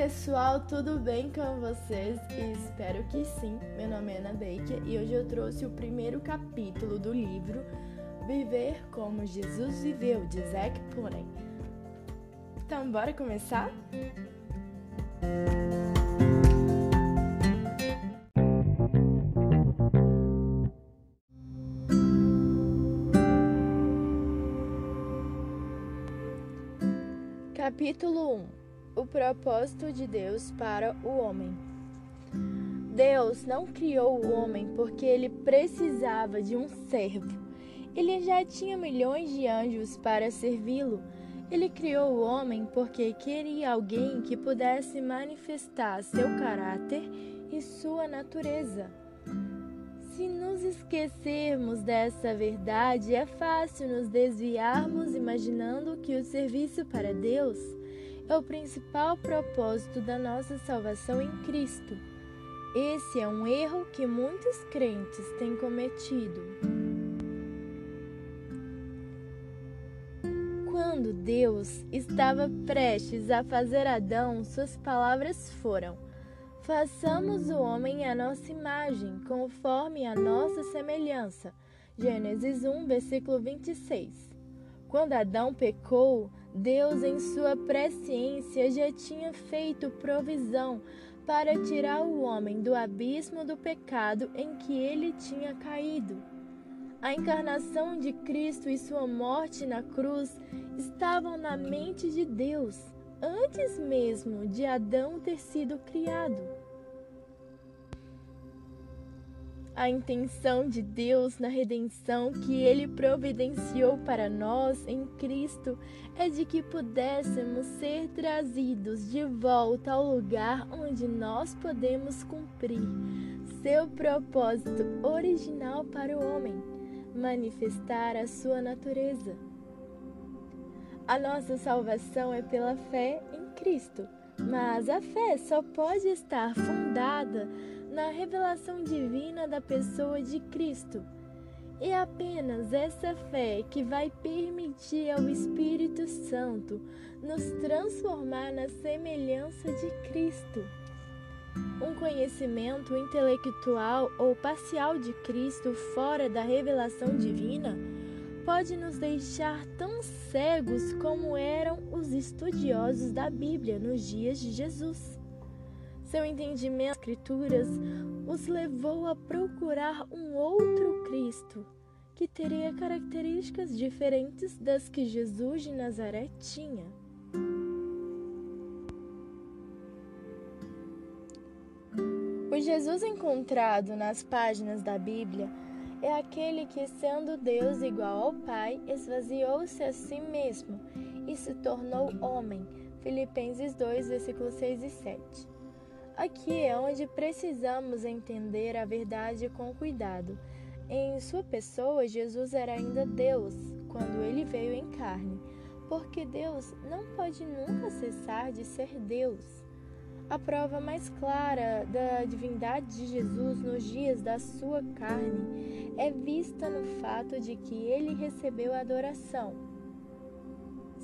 pessoal, tudo bem com vocês? Espero que sim. Meu nome é Ana Baker e hoje eu trouxe o primeiro capítulo do livro Viver como Jesus Viveu, de Zack Punney. Então, bora começar? Capítulo 1 O propósito de Deus para o homem. Deus não criou o homem porque ele precisava de um servo. Ele já tinha milhões de anjos para servi-lo. Ele criou o homem porque queria alguém que pudesse manifestar seu caráter e sua natureza. Se nos esquecermos dessa verdade, é fácil nos desviarmos imaginando que o serviço para Deus é o principal propósito da nossa salvação em Cristo. Esse é um erro que muitos crentes têm cometido. Quando Deus estava prestes a fazer Adão, suas palavras foram: Façamos o homem à nossa imagem, conforme a nossa semelhança. Gênesis 1, versículo 26. Quando Adão pecou, Deus, em sua presciência, já tinha feito provisão para tirar o homem do abismo do pecado em que ele tinha caído. A encarnação de Cristo e sua morte na cruz estavam na mente de Deus antes mesmo de Adão ter sido criado. A intenção de Deus na redenção que Ele providenciou para nós em Cristo é de que pudéssemos ser trazidos de volta ao lugar onde nós podemos cumprir seu propósito original para o homem, manifestar a sua natureza. A nossa salvação é pela fé em Cristo, mas a fé só pode estar fundada na revelação divina da pessoa de Cristo. É apenas essa fé que vai permitir ao Espírito Santo nos transformar na semelhança de Cristo. Um conhecimento intelectual ou parcial de Cristo fora da revelação divina pode nos deixar tão cegos como eram os estudiosos da Bíblia nos dias de Jesus. Seu entendimento das Escrituras os levou a procurar um outro Cristo, que teria características diferentes das que Jesus de Nazaré tinha. O Jesus encontrado nas páginas da Bíblia é aquele que, sendo Deus igual ao Pai, esvaziou-se a si mesmo e se tornou homem. Filipenses 2, versículos 6 e 7. Aqui é onde precisamos entender a verdade com cuidado. Em sua pessoa, Jesus era ainda Deus quando ele veio em carne, porque Deus não pode nunca cessar de ser Deus. A prova mais clara da divindade de Jesus nos dias da sua carne é vista no fato de que ele recebeu adoração.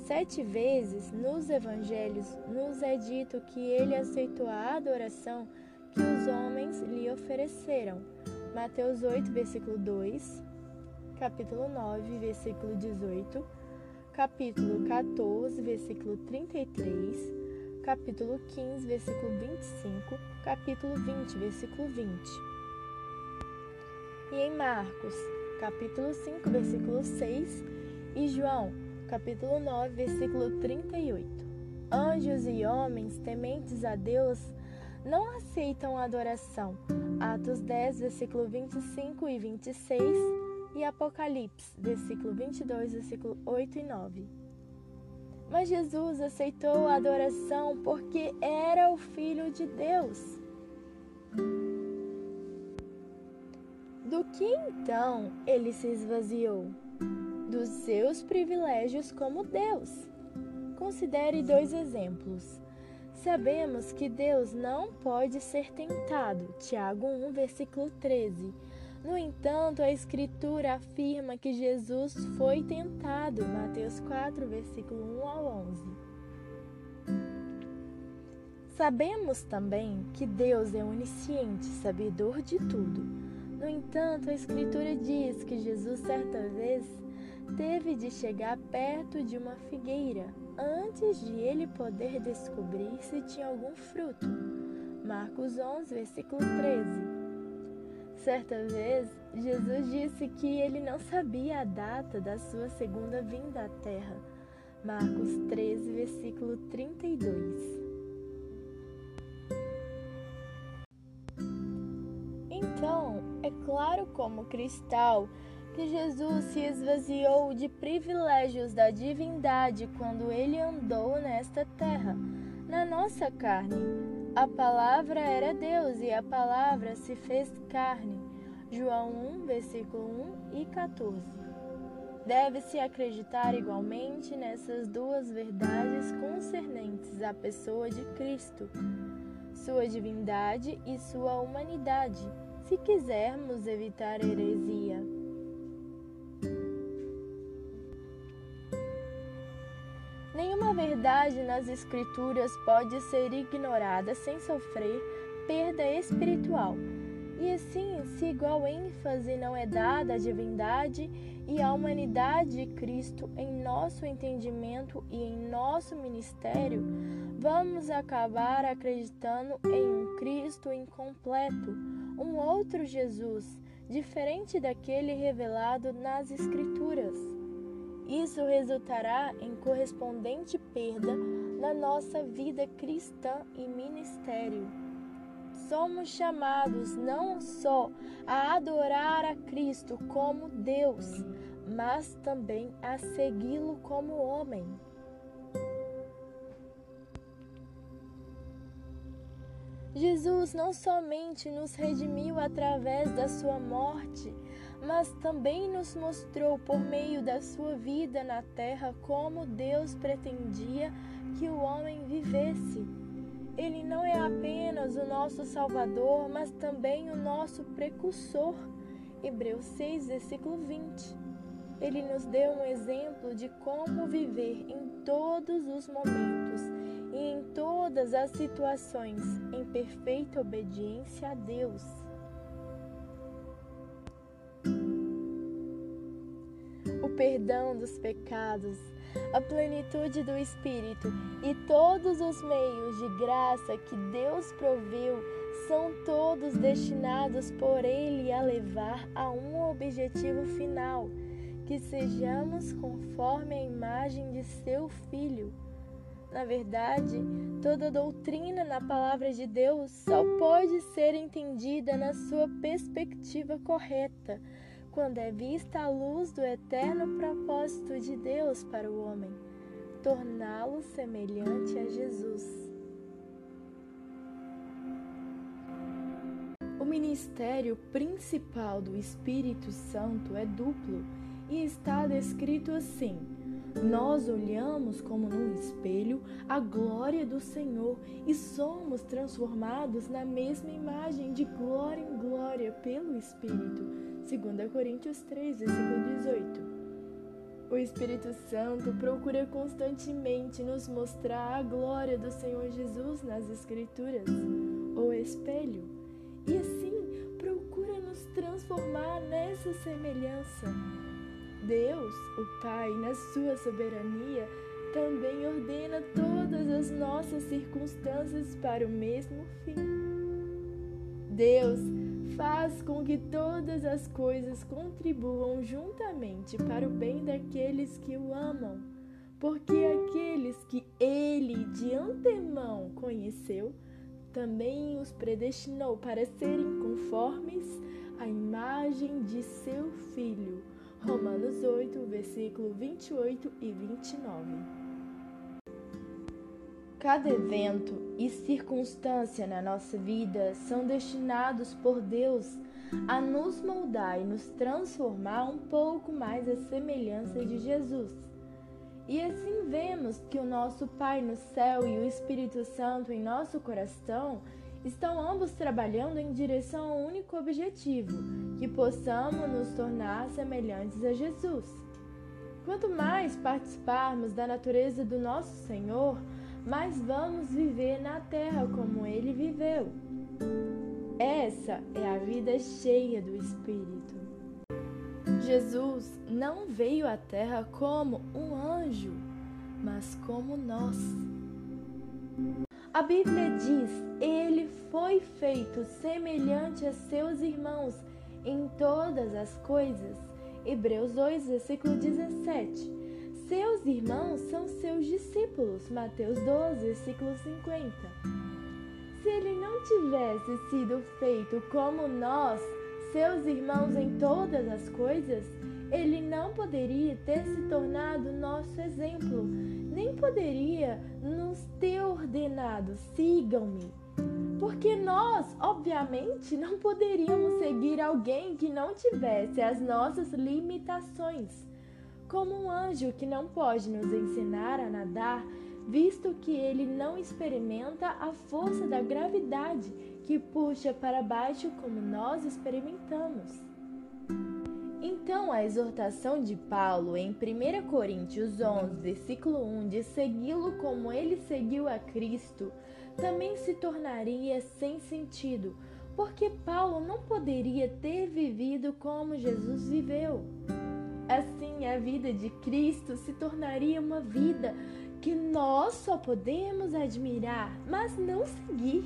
Sete vezes nos evangelhos nos é dito que ele aceitou a adoração que os homens lhe ofereceram. Mateus 8, versículo 2, capítulo 9, versículo 18, capítulo 14, versículo 33 capítulo 15, versículo 25, capítulo 20, versículo 20. E em Marcos, capítulo 5, versículo 6, e João, capítulo 9, versículo 38. Anjos e homens tementes a Deus não aceitam a adoração. Atos 10, versículo 25 e 26 e Apocalipse, versículo 22, versículo 8 e 9. Mas Jesus aceitou a adoração porque era o Filho de Deus. Do que então ele se esvaziou? Dos seus privilégios como Deus. Considere dois exemplos. Sabemos que Deus não pode ser tentado. Tiago 1, versículo 13 no entanto, a Escritura afirma que Jesus foi tentado, Mateus 4, versículo 1 ao 11. Sabemos também que Deus é onisciente, sabedor de tudo. No entanto, a Escritura diz que Jesus, certa vez, teve de chegar perto de uma figueira antes de ele poder descobrir se tinha algum fruto. Marcos 11, versículo 13. Certa vez, Jesus disse que ele não sabia a data da sua segunda vinda à Terra. Marcos 13, versículo 32. Então, é claro como cristal que Jesus se esvaziou de privilégios da divindade quando ele andou nesta terra, na nossa carne a palavra era Deus e a palavra se fez carne. João 1, versículo 1 e 14. Deve-se acreditar igualmente nessas duas verdades concernentes à pessoa de Cristo, sua divindade e sua humanidade, se quisermos evitar heresia. Verdade nas Escrituras pode ser ignorada sem sofrer perda espiritual. E assim, se igual ênfase não é dada à divindade e à humanidade de Cristo em nosso entendimento e em nosso ministério, vamos acabar acreditando em um Cristo incompleto, um outro Jesus, diferente daquele revelado nas Escrituras. Isso resultará em correspondente perda na nossa vida cristã e ministério. Somos chamados não só a adorar a Cristo como Deus, mas também a segui-lo como homem. Jesus não somente nos redimiu através da sua morte, mas também nos mostrou por meio da sua vida na terra como Deus pretendia que o homem vivesse. Ele não é apenas o nosso Salvador, mas também o nosso precursor. Hebreus 6, versículo 20. Ele nos deu um exemplo de como viver em todos os momentos e em todas as situações em perfeita obediência a Deus. Perdão dos pecados, a plenitude do Espírito e todos os meios de graça que Deus proveu são todos destinados por Ele a levar a um objetivo final, que sejamos conforme a imagem de Seu Filho. Na verdade, toda doutrina na palavra de Deus só pode ser entendida na sua perspectiva correta quando é vista a luz do eterno propósito de Deus para o homem, torná-lo semelhante a Jesus. O ministério principal do Espírito Santo é duplo e está descrito assim: nós olhamos como num espelho a glória do Senhor e somos transformados na mesma imagem de glória em glória pelo Espírito 2 Coríntios 3, versículo 18. O Espírito Santo procura constantemente nos mostrar a glória do Senhor Jesus nas Escrituras, o espelho, e assim procura nos transformar nessa semelhança. Deus, o Pai, na sua soberania, também ordena todas as nossas circunstâncias para o mesmo fim. Deus faz com que todas as coisas contribuam juntamente para o bem daqueles que o amam, porque aqueles que ele de antemão conheceu, também os predestinou para serem conformes à imagem de seu Filho. Romanos 8, versículo 28 e 29. Cada evento e circunstância na nossa vida são destinados por Deus a nos moldar e nos transformar um pouco mais à semelhança de Jesus. E assim vemos que o nosso Pai no céu e o Espírito Santo em nosso coração estão ambos trabalhando em direção ao único objetivo, que possamos nos tornar semelhantes a Jesus. Quanto mais participarmos da natureza do nosso Senhor, mas vamos viver na terra como ele viveu. Essa é a vida cheia do Espírito. Jesus não veio à terra como um anjo, mas como nós. A Bíblia diz: Ele foi feito semelhante a seus irmãos em todas as coisas. Hebreus 2, versículo 17. Seus irmãos são seus discípulos. Mateus 12, versículo 50 se ele não tivesse sido feito como nós, seus irmãos em todas as coisas, ele não poderia ter se tornado nosso exemplo, nem poderia nos ter ordenado: sigam-me. Porque nós, obviamente, não poderíamos seguir alguém que não tivesse as nossas limitações. Como um anjo que não pode nos ensinar a nadar, visto que ele não experimenta a força da gravidade que puxa para baixo como nós experimentamos. Então, a exortação de Paulo em 1 Coríntios 11, versículo 1, de segui-lo como ele seguiu a Cristo, também se tornaria sem sentido, porque Paulo não poderia ter vivido como Jesus viveu. Assim, a vida de Cristo se tornaria uma vida que nós só podemos admirar, mas não seguir.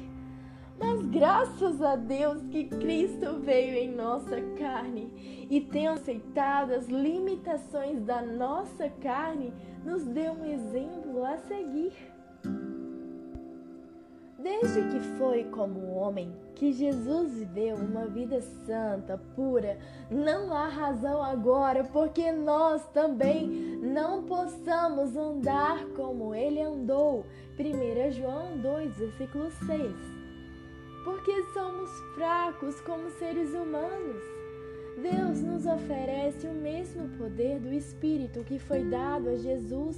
Mas graças a Deus que Cristo veio em nossa carne e tendo aceitado as limitações da nossa carne, nos deu um exemplo a seguir. Desde que foi como homem que Jesus viveu uma vida santa, pura, não há razão agora porque nós também não possamos andar como ele andou. 1 João 2, versículo 6. Porque somos fracos como seres humanos. Deus nos oferece o mesmo poder do Espírito que foi dado a Jesus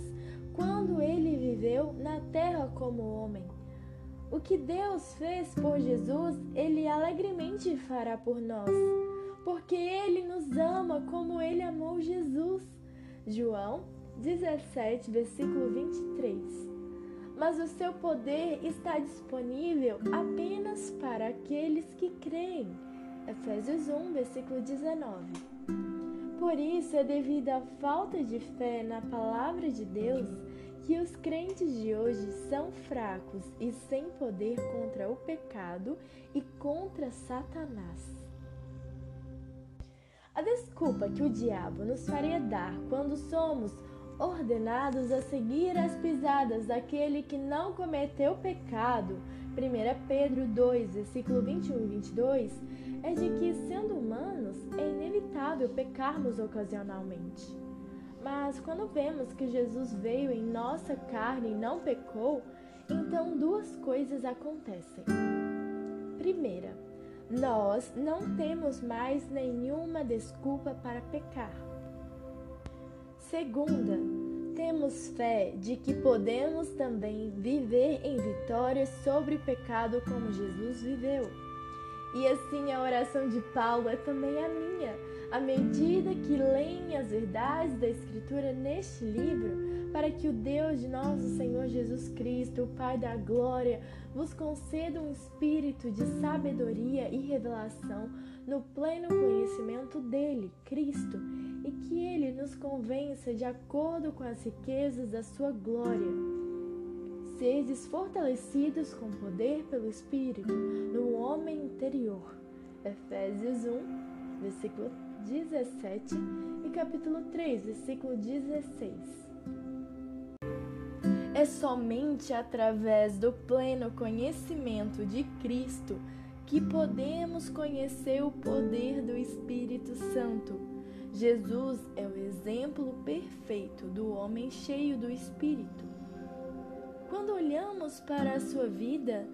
quando ele viveu na terra como homem. O que Deus fez por Jesus, Ele alegremente fará por nós, porque Ele nos ama como Ele amou Jesus. João 17, versículo 23. Mas o seu poder está disponível apenas para aqueles que creem. Efésios 1, versículo 19. Por isso, é devido à falta de fé na palavra de Deus que os crentes de hoje são fracos e sem poder contra o pecado e contra Satanás. A desculpa que o diabo nos faria dar quando somos ordenados a seguir as pisadas daquele que não cometeu pecado, 1 Pedro 2, versículo 21 e 22, é de que, sendo humanos, é inevitável pecarmos ocasionalmente. Mas quando vemos que Jesus veio em nossa carne e não pecou, então duas coisas acontecem. Primeira, nós não temos mais nenhuma desculpa para pecar. Segunda, temos fé de que podemos também viver em vitória sobre o pecado como Jesus viveu. E assim a oração de Paulo é também a minha à medida que leem as verdades da Escritura neste livro, para que o Deus de nosso Senhor Jesus Cristo, o Pai da Glória, vos conceda um espírito de sabedoria e revelação no pleno conhecimento dele, Cristo, e que ele nos convença de acordo com as riquezas da sua glória. Sedes fortalecidos com poder pelo Espírito no homem interior. Efésios 1, versículo 17 e capítulo 3, versículo 16. É somente através do pleno conhecimento de Cristo que podemos conhecer o poder do Espírito Santo. Jesus é o exemplo perfeito do homem cheio do Espírito. Quando olhamos para a sua vida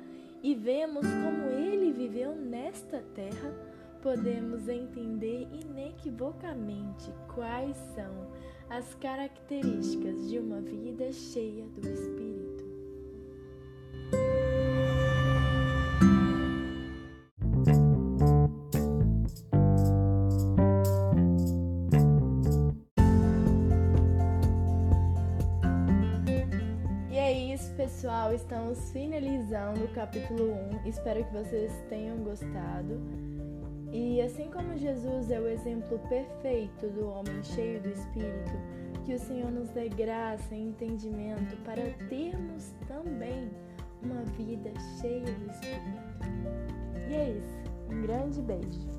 e vemos como ele viveu nesta terra, podemos entender inequivocamente quais são as características de uma vida cheia do Espírito. isso, pessoal. Estamos finalizando o capítulo 1. Espero que vocês tenham gostado. E assim como Jesus é o exemplo perfeito do homem cheio do Espírito, que o Senhor nos dê graça e entendimento para termos também uma vida cheia do Espírito. E é isso. Um grande beijo.